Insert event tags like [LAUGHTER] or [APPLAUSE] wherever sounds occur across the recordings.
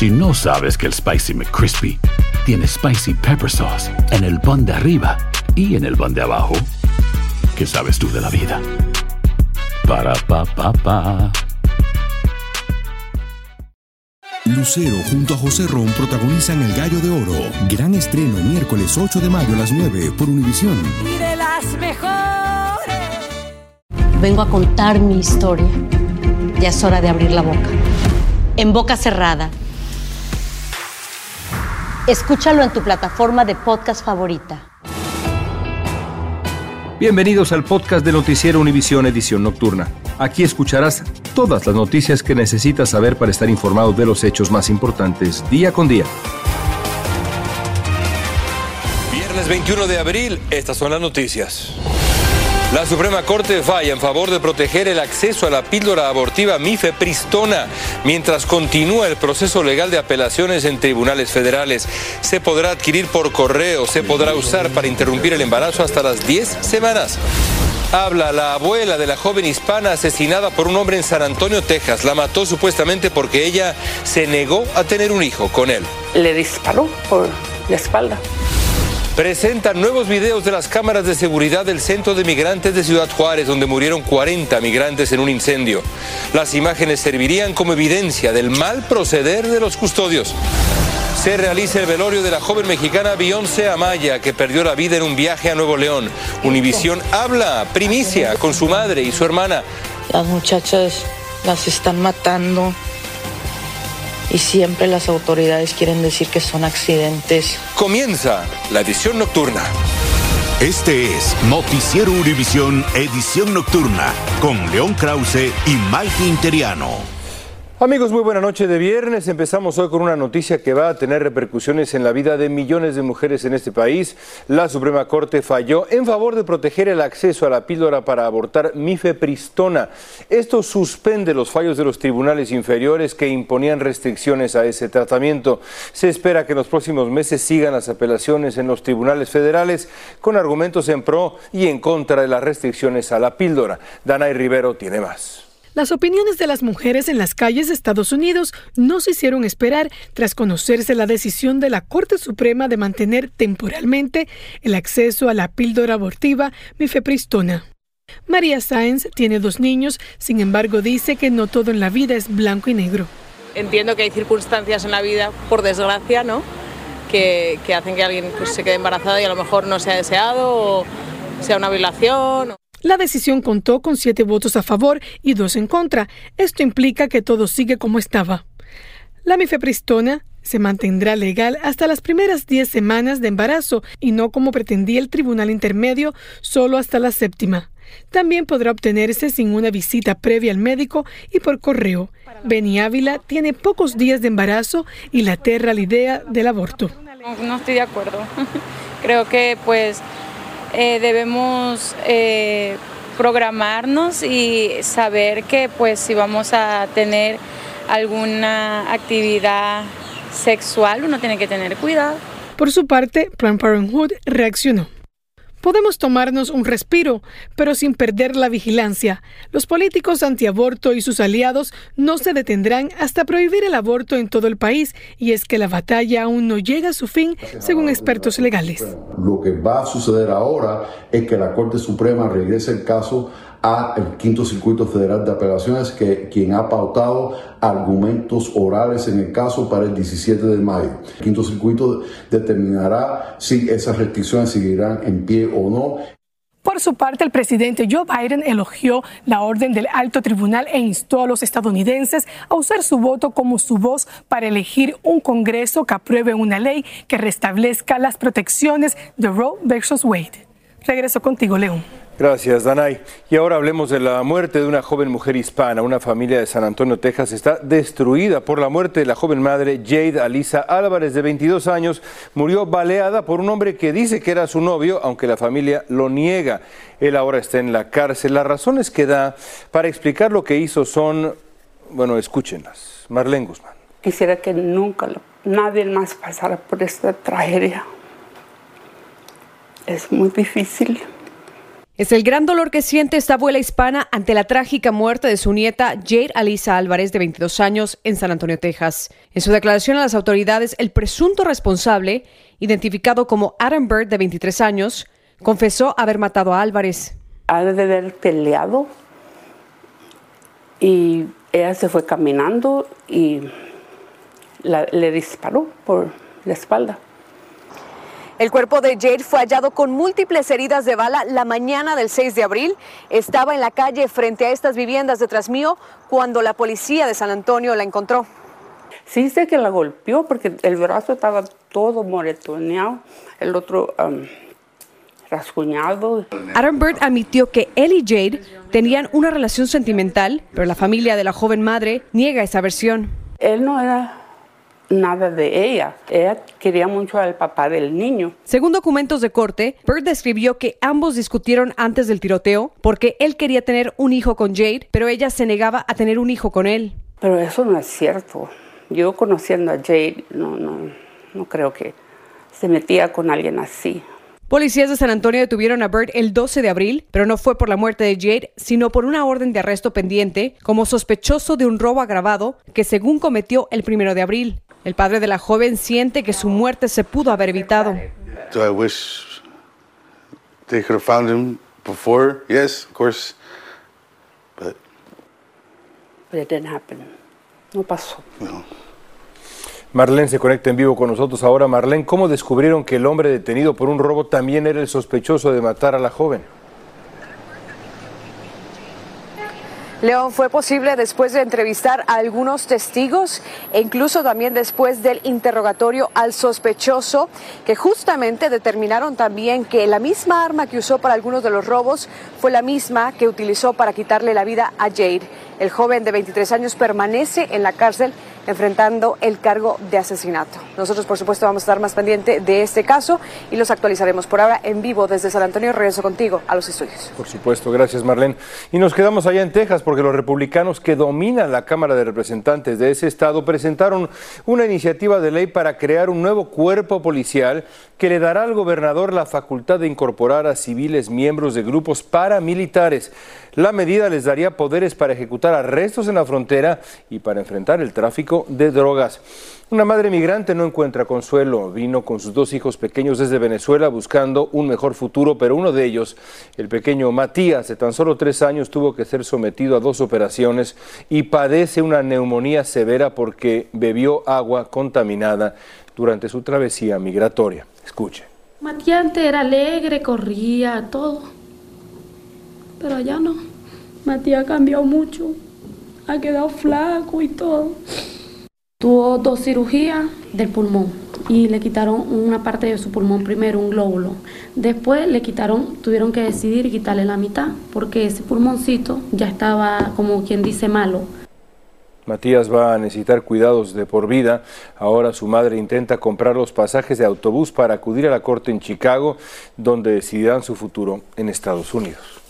Si no sabes que el Spicy McCrispy tiene Spicy Pepper Sauce en el pan de arriba y en el pan de abajo, ¿qué sabes tú de la vida? Para, pa, pa, pa. Lucero junto a José Ron protagonizan El Gallo de Oro. Gran estreno miércoles 8 de mayo a las 9 por Univisión. Y de las mejores. Vengo a contar mi historia. Ya es hora de abrir la boca. En boca cerrada. Escúchalo en tu plataforma de podcast favorita. Bienvenidos al podcast de Noticiero Univisión Edición Nocturna. Aquí escucharás todas las noticias que necesitas saber para estar informado de los hechos más importantes día con día. Viernes 21 de abril, estas son las noticias. La Suprema Corte falla en favor de proteger el acceso a la píldora abortiva mifepristona mientras continúa el proceso legal de apelaciones en tribunales federales. Se podrá adquirir por correo, se podrá usar para interrumpir el embarazo hasta las 10 semanas. Habla la abuela de la joven hispana asesinada por un hombre en San Antonio, Texas. La mató supuestamente porque ella se negó a tener un hijo con él. Le disparó por la espalda. Presentan nuevos videos de las cámaras de seguridad del centro de migrantes de Ciudad Juárez, donde murieron 40 migrantes en un incendio. Las imágenes servirían como evidencia del mal proceder de los custodios. Se realiza el velorio de la joven mexicana Beyoncé Amaya, que perdió la vida en un viaje a Nuevo León. Univisión habla, primicia, con su madre y su hermana. Las muchachas las están matando y siempre las autoridades quieren decir que son accidentes. Comienza la edición nocturna. Este es Noticiero Univisión Edición Nocturna con León Krause y Mike Interiano. Amigos, muy buena noche de viernes. Empezamos hoy con una noticia que va a tener repercusiones en la vida de millones de mujeres en este país. La Suprema Corte falló en favor de proteger el acceso a la píldora para abortar mifepristona. Esto suspende los fallos de los tribunales inferiores que imponían restricciones a ese tratamiento. Se espera que en los próximos meses sigan las apelaciones en los tribunales federales con argumentos en pro y en contra de las restricciones a la píldora. Danay Rivero tiene más. Las opiniones de las mujeres en las calles de Estados Unidos no se hicieron esperar tras conocerse la decisión de la Corte Suprema de mantener temporalmente el acceso a la píldora abortiva mifepristona. María Sáenz tiene dos niños, sin embargo dice que no todo en la vida es blanco y negro. Entiendo que hay circunstancias en la vida, por desgracia, ¿no? Que, que hacen que alguien pues, se quede embarazada y a lo mejor no sea deseado o sea una violación. La decisión contó con siete votos a favor y dos en contra. Esto implica que todo sigue como estaba. La mifepristona se mantendrá legal hasta las primeras 10 semanas de embarazo y no como pretendía el Tribunal Intermedio, solo hasta la séptima. También podrá obtenerse sin una visita previa al médico y por correo. Beni Ávila tiene pocos días de embarazo y la aterra la idea del aborto. No estoy de acuerdo. [LAUGHS] Creo que pues eh, debemos eh, programarnos y saber que pues si vamos a tener alguna actividad sexual uno tiene que tener cuidado. Por su parte, Planned Parenthood reaccionó. Podemos tomarnos un respiro, pero sin perder la vigilancia. Los políticos antiaborto y sus aliados no se detendrán hasta prohibir el aborto en todo el país, y es que la batalla aún no llega a su fin, según expertos legales. Lo que va a suceder ahora es que la Corte Suprema regrese el caso al Quinto Circuito Federal de Apelaciones, que quien ha pautado argumentos orales en el caso para el 17 de mayo. El Quinto Circuito determinará si esas restricciones seguirán en pie o no. Por su parte, el presidente Joe Biden elogió la orden del alto tribunal e instó a los estadounidenses a usar su voto como su voz para elegir un Congreso que apruebe una ley que restablezca las protecciones de Roe versus Wade. Regreso contigo, León. Gracias, Danay. Y ahora hablemos de la muerte de una joven mujer hispana. Una familia de San Antonio, Texas, está destruida por la muerte de la joven madre Jade Alisa Álvarez, de 22 años. Murió baleada por un hombre que dice que era su novio, aunque la familia lo niega. Él ahora está en la cárcel. Las razones que da para explicar lo que hizo son, bueno, escúchenlas. Marlene Guzmán. Quisiera que nunca nadie más pasara por esta tragedia. Es muy difícil. Es el gran dolor que siente esta abuela hispana ante la trágica muerte de su nieta Jade Alisa Álvarez, de 22 años, en San Antonio, Texas. En su declaración a las autoridades, el presunto responsable, identificado como Adam Bird, de 23 años, confesó haber matado a Álvarez. Ha de haber peleado y ella se fue caminando y le disparó por la espalda. El cuerpo de Jade fue hallado con múltiples heridas de bala la mañana del 6 de abril. Estaba en la calle frente a estas viviendas de Trasmío cuando la policía de San Antonio la encontró. Sí sé que la golpeó porque el brazo estaba todo moretoneado, el otro um, rasguñado. Adam Bird admitió que él y Jade tenían una relación sentimental, pero la familia de la joven madre niega esa versión. Él no era nada de ella. Ella quería mucho al papá del niño. Según documentos de corte, Bird describió que ambos discutieron antes del tiroteo porque él quería tener un hijo con Jade, pero ella se negaba a tener un hijo con él. Pero eso no es cierto. Yo conociendo a Jade, no, no, no creo que se metía con alguien así. Policías de San Antonio detuvieron a Bird el 12 de abril, pero no fue por la muerte de Jade, sino por una orden de arresto pendiente como sospechoso de un robo agravado que según cometió el 1 de abril. El padre de la joven siente que su muerte se pudo haber evitado. Do I wish they could have found him before? Yes, of course. But, But it didn't happen. No pasó. no. Marlene se conecta en vivo con nosotros ahora. Marlene, ¿cómo descubrieron que el hombre detenido por un robo también era el sospechoso de matar a la joven? León, fue posible después de entrevistar a algunos testigos e incluso también después del interrogatorio al sospechoso, que justamente determinaron también que la misma arma que usó para algunos de los robos fue la misma que utilizó para quitarle la vida a Jade. El joven de 23 años permanece en la cárcel enfrentando el cargo de asesinato. Nosotros, por supuesto, vamos a estar más pendiente de este caso y los actualizaremos por ahora en vivo desde San Antonio. Regreso contigo a los estudios. Por supuesto, gracias Marlene. Y nos quedamos allá en Texas porque los republicanos que dominan la Cámara de Representantes de ese estado presentaron una iniciativa de ley para crear un nuevo cuerpo policial que le dará al gobernador la facultad de incorporar a civiles miembros de grupos paramilitares. La medida les daría poderes para ejecutar arrestos en la frontera y para enfrentar el tráfico de drogas. Una madre migrante no encuentra consuelo. Vino con sus dos hijos pequeños desde Venezuela buscando un mejor futuro, pero uno de ellos, el pequeño Matías, de tan solo tres años, tuvo que ser sometido a dos operaciones y padece una neumonía severa porque bebió agua contaminada durante su travesía migratoria. Escuche. Matías era alegre, corría, todo. Pero allá no. Matías ha cambiado mucho. Ha quedado flaco y todo. Tuvo dos cirugías del pulmón y le quitaron una parte de su pulmón primero, un glóbulo. Después le quitaron, tuvieron que decidir quitarle la mitad porque ese pulmoncito ya estaba como quien dice malo. Matías va a necesitar cuidados de por vida. Ahora su madre intenta comprar los pasajes de autobús para acudir a la corte en Chicago, donde decidirán su futuro en Estados Unidos.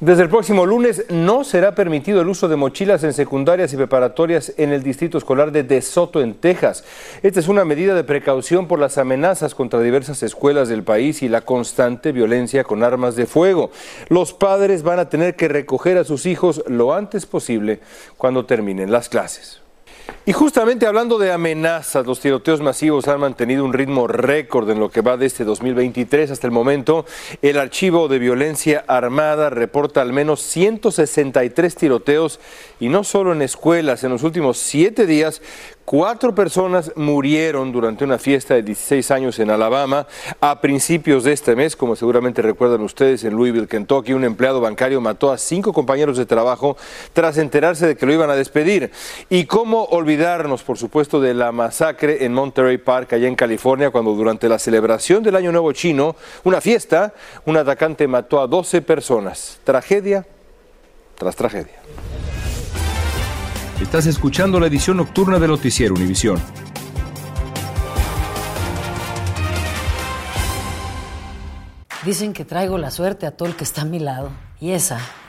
Desde el próximo lunes no será permitido el uso de mochilas en secundarias y preparatorias en el distrito escolar de De Soto, en Texas. Esta es una medida de precaución por las amenazas contra diversas escuelas del país y la constante violencia con armas de fuego. Los padres van a tener que recoger a sus hijos lo antes posible cuando terminen las clases. Y justamente hablando de amenazas, los tiroteos masivos han mantenido un ritmo récord en lo que va de este 2023 hasta el momento. El archivo de violencia armada reporta al menos 163 tiroteos y no solo en escuelas. En los últimos siete días, Cuatro personas murieron durante una fiesta de 16 años en Alabama. A principios de este mes, como seguramente recuerdan ustedes, en Louisville, Kentucky, un empleado bancario mató a cinco compañeros de trabajo tras enterarse de que lo iban a despedir. Y cómo olvidarnos, por supuesto, de la masacre en Monterey Park, allá en California, cuando durante la celebración del Año Nuevo Chino, una fiesta, un atacante mató a 12 personas. Tragedia tras tragedia. Estás escuchando la edición nocturna de Noticiero Univisión. Dicen que traigo la suerte a todo el que está a mi lado. Y esa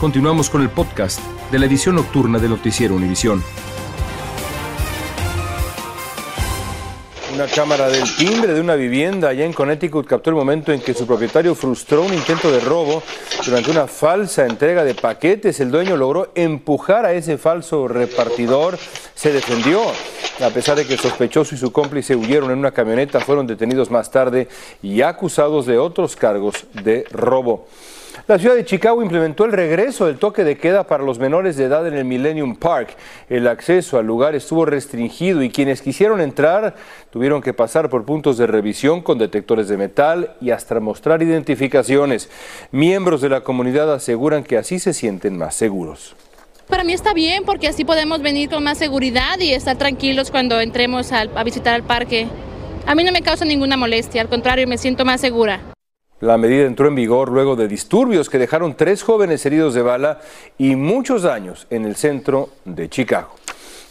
Continuamos con el podcast de la edición nocturna del Noticiero Univisión. Una cámara del timbre de una vivienda allá en Connecticut captó el momento en que su propietario frustró un intento de robo durante una falsa entrega de paquetes. El dueño logró empujar a ese falso repartidor, se defendió. A pesar de que el sospechoso y su cómplice huyeron en una camioneta, fueron detenidos más tarde y acusados de otros cargos de robo. La ciudad de Chicago implementó el regreso del toque de queda para los menores de edad en el Millennium Park. El acceso al lugar estuvo restringido y quienes quisieron entrar tuvieron que pasar por puntos de revisión con detectores de metal y hasta mostrar identificaciones. Miembros de la comunidad aseguran que así se sienten más seguros. Para mí está bien porque así podemos venir con más seguridad y estar tranquilos cuando entremos a, visitar el parque. A mí no me causa ninguna molestia, al contrario, me siento más segura. La medida entró en vigor luego de disturbios que dejaron tres jóvenes heridos de bala y muchos daños en el centro de Chicago.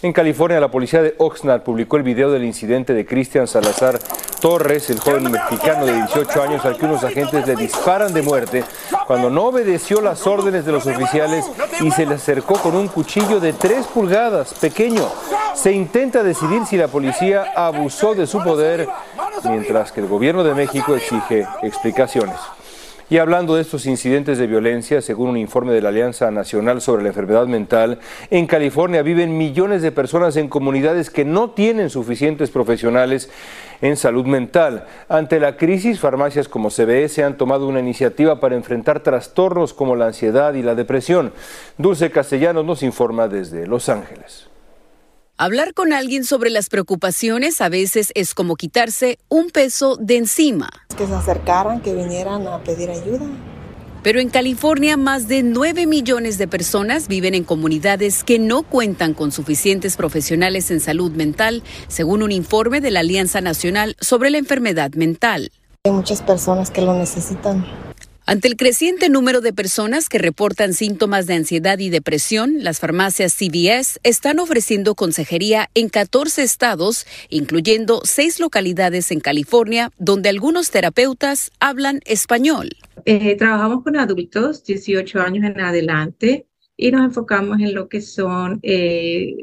En California, la policía de Oxnard publicó el video del incidente de Cristian Salazar Torres, el joven mexicano de 18 años al que unos agentes le disparan de muerte cuando no obedeció las órdenes de los oficiales y se le acercó con un cuchillo de 3 pulgadas, pequeño. Se intenta decidir si la policía abusó de su poder, mientras que el gobierno de México exige explicaciones. Y hablando de estos incidentes de violencia, según un informe de la Alianza Nacional sobre la Enfermedad Mental, en California viven millones de personas en comunidades que no tienen suficientes profesionales en salud mental. Ante la crisis, farmacias como CBS han tomado una iniciativa para enfrentar trastornos como la ansiedad y la depresión. Dulce Castellanos nos informa desde Los Ángeles. Hablar con alguien sobre las preocupaciones a veces es como quitarse un peso de encima. Que se acercaran, que vinieran a pedir ayuda. Pero en California más de 9 millones de personas viven en comunidades que no cuentan con suficientes profesionales en salud mental, según un informe de la Alianza Nacional sobre la Enfermedad Mental. Hay muchas personas que lo necesitan. Ante el creciente número de personas que reportan síntomas de ansiedad y depresión, las farmacias CVS están ofreciendo consejería en 14 estados, incluyendo seis localidades en California, donde algunos terapeutas hablan español. Eh, trabajamos con adultos 18 años en adelante y nos enfocamos en lo que son eh,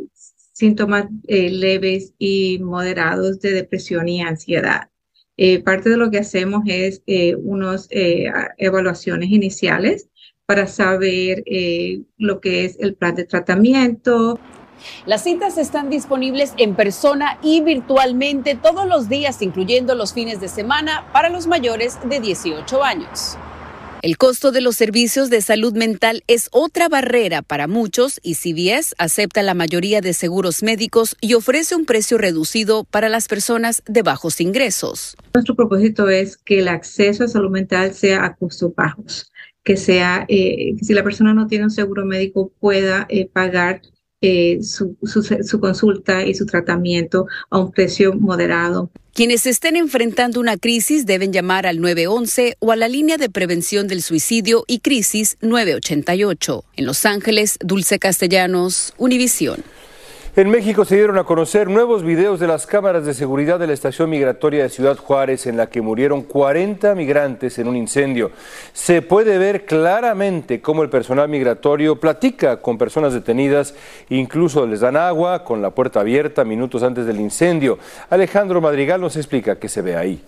síntomas eh, leves y moderados de depresión y ansiedad. Eh, parte de lo que hacemos es eh, unas eh, evaluaciones iniciales para saber lo que es el plan de tratamiento. Las citas están disponibles en persona y virtualmente todos los días, incluyendo los fines de semana, para los mayores de 18 años. El costo de los servicios de salud mental es otra barrera para muchos y CVS acepta la mayoría de seguros médicos y ofrece un precio reducido para las personas de bajos ingresos. Nuestro propósito es que el acceso a salud mental sea a costos bajos, que sea, eh, si la persona no tiene un seguro médico pueda eh, pagar eh, su, su, consulta y su tratamiento a un precio moderado. Quienes estén enfrentando una crisis deben llamar al 911 o a la línea de prevención del suicidio y crisis 988. En Los Ángeles, Dulce Castellanos, Univisión. En México se dieron a conocer nuevos videos de las cámaras de seguridad de la estación migratoria de Ciudad Juárez en la que murieron 40 migrantes en un incendio. Se puede ver claramente cómo el personal migratorio platica con personas detenidas, incluso les dan agua con la puerta abierta minutos antes del incendio. Alejandro Madrigal nos explica qué se ve ahí.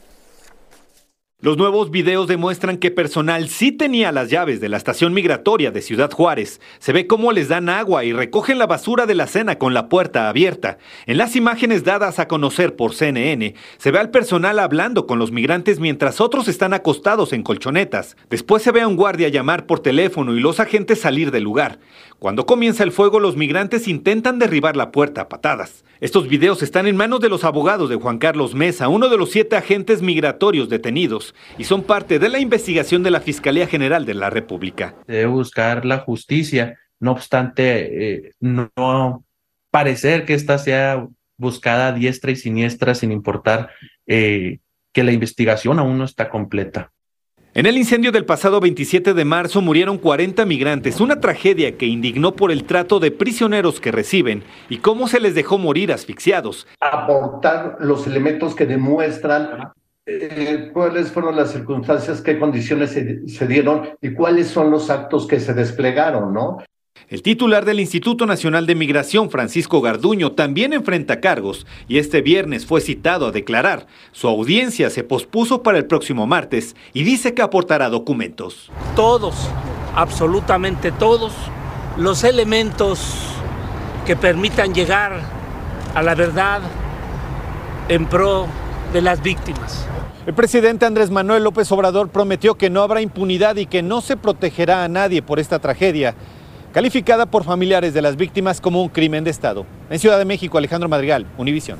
Los nuevos videos demuestran que personal sí tenía las llaves de la estación migratoria de Ciudad Juárez. Se ve cómo les dan agua y recogen la basura de la cena con la puerta abierta. En las imágenes dadas a conocer por CNN, se ve al personal hablando con los migrantes mientras otros están acostados en colchonetas. Después se ve a un guardia llamar por teléfono y los agentes salir del lugar. Cuando comienza el fuego, los migrantes intentan derribar la puerta a patadas. Estos videos están en manos de los abogados de Juan Carlos Mesa, uno de los siete agentes migratorios detenidos, y son parte de la investigación de la Fiscalía General de la República. Debe buscar la justicia no obstante, eh, no, parecer que esta sea buscada a diestra y siniestra sin importar eh, que la investigación aún no está completa. En el incendio del pasado 27 de marzo murieron 40 migrantes, una tragedia que indignó por el trato de prisioneros que reciben y cómo se les dejó morir asfixiados. Aportar los elementos que demuestran eh, cuáles fueron las circunstancias, qué condiciones se, se, dieron y cuáles son los actos que se desplegaron, ¿no? El titular del Instituto Nacional de Migración, Francisco Garduño, también enfrenta cargos y este viernes fue citado a declarar. Su audiencia se pospuso para el próximo martes y dice que aportará documentos. Todos, absolutamente todos, los elementos que permitan llegar a la verdad en pro de las víctimas. El presidente Andrés Manuel López Obrador prometió que no habrá impunidad y que no se protegerá a nadie por esta tragedia calificada por familiares de las víctimas como un crimen de Estado. En Ciudad de México, Alejandro Madrigal, Univisión.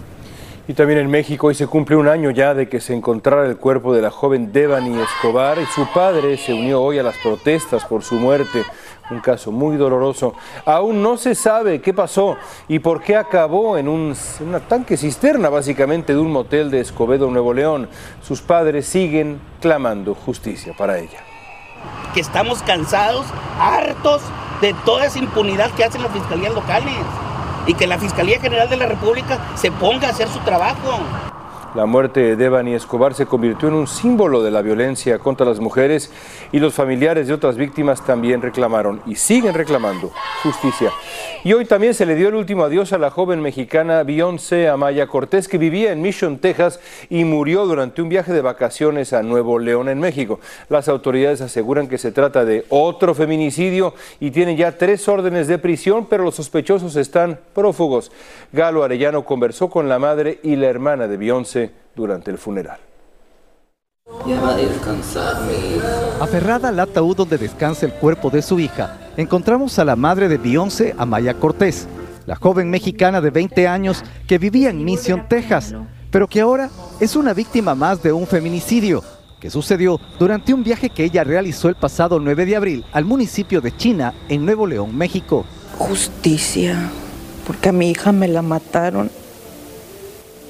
Y también en México hoy se cumple un año ya de que se encontrara el cuerpo de la joven Devani Escobar y su padre se unió hoy a las protestas por su muerte. Un caso muy doloroso. Aún no se sabe qué pasó y por qué acabó en un tanque cisterna básicamente de un motel de Escobedo, Nuevo León. Sus padres siguen clamando justicia para ella. Que estamos cansados, hartos de toda esa impunidad que hacen las fiscalías locales y que la Fiscalía General de la República se ponga a hacer su trabajo. La muerte de Devani Escobar se convirtió en un símbolo de la violencia contra las mujeres y los familiares de otras víctimas también reclamaron y siguen reclamando justicia. Y hoy también se le dio el último adiós a la joven mexicana Beyoncé Amaya Cortés que vivía en Mission, Texas y murió durante un viaje de vacaciones a Nuevo León en México. Las autoridades aseguran que se trata de otro feminicidio y tienen ya tres órdenes de prisión, pero los sospechosos están prófugos. Galo Arellano conversó con la madre y la hermana de Beyoncé durante el funeral. Ya va a descansar mi hija. Aferrada al ataúd donde descansa el cuerpo de su hija, encontramos a la madre de Beyoncé, Amaya Cortés, la joven mexicana de 20 años que vivía en Mission, Texas, pero que ahora es una víctima más de un feminicidio que sucedió durante un viaje que ella realizó el pasado 9 de abril al municipio de China, en Nuevo León, México. Justicia, porque a mi hija me la mataron.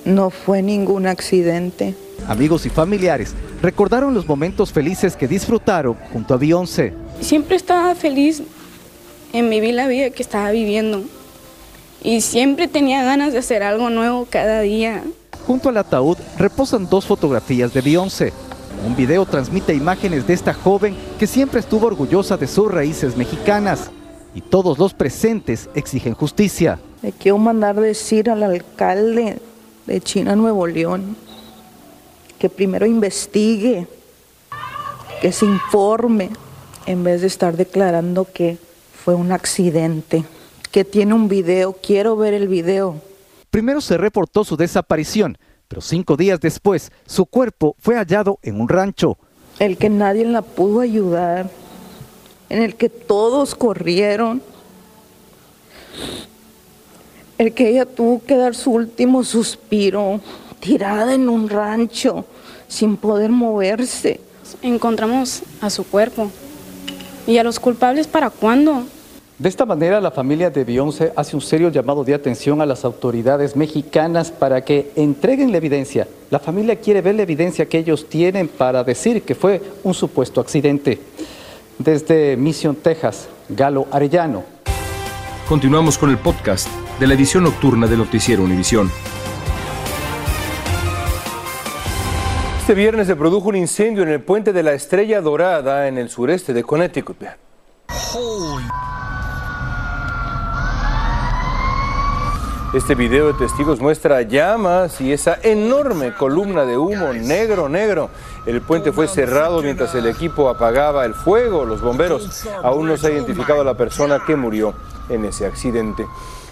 No fue ningún accidente. Amigos y familiares recordaron los momentos felices que disfrutaron junto a Beyoncé. Siempre estaba feliz en vivir la vida que estaba viviendo y siempre tenía ganas de hacer algo nuevo cada día. Junto al ataúd reposan dos fotografías de Beyoncé. Un video transmite imágenes de esta joven que siempre estuvo orgullosa de sus raíces mexicanas y todos los presentes exigen justicia. Le quiero mandar decir al alcalde de China Nuevo León que primero investigue, que se informe, en vez de estar declarando que fue un accidente, que tiene un video, quiero ver el video. Primero se reportó su desaparición, pero cinco días después su cuerpo fue hallado en un rancho. El que nadie la pudo ayudar, en el que todos corrieron, el que ella tuvo que dar su último suspiro, tirada en un rancho, sin poder moverse. Encontramos a su cuerpo. ¿Y a los culpables para cuándo? De esta manera, la familia de Beyoncé hace un serio llamado de atención a las autoridades mexicanas para que entreguen la evidencia. La familia quiere ver la evidencia que ellos tienen para decir que fue un supuesto accidente. Desde Mission, Texas, Galo Arellano. Continuamos con el podcast de la edición nocturna de Noticiero Univisión. Este viernes se produjo un incendio en el puente de la Estrella Dorada en el sureste de Connecticut. Este video de testigos muestra llamas y esa enorme columna de humo negro, negro. El puente fue cerrado mientras el equipo apagaba el fuego. Los bomberos aún no se ha identificado a la persona que murió en ese accidente.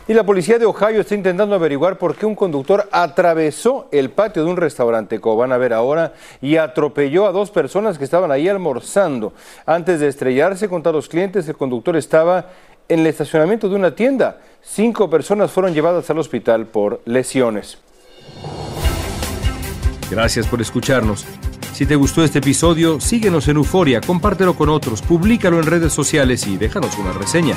Y la policía de Ohio está intentando averiguar por qué un conductor atravesó el patio de un restaurante, como van a ver ahora, y atropelló a dos personas que estaban ahí almorzando. Antes de estrellarse contra los clientes, el conductor estaba en el estacionamiento de una tienda. Cinco personas fueron llevadas al hospital por lesiones. Gracias por escucharnos. Si te gustó este episodio, síguenos en Euforia, compártelo con otros, públicalo en redes sociales y déjanos una reseña.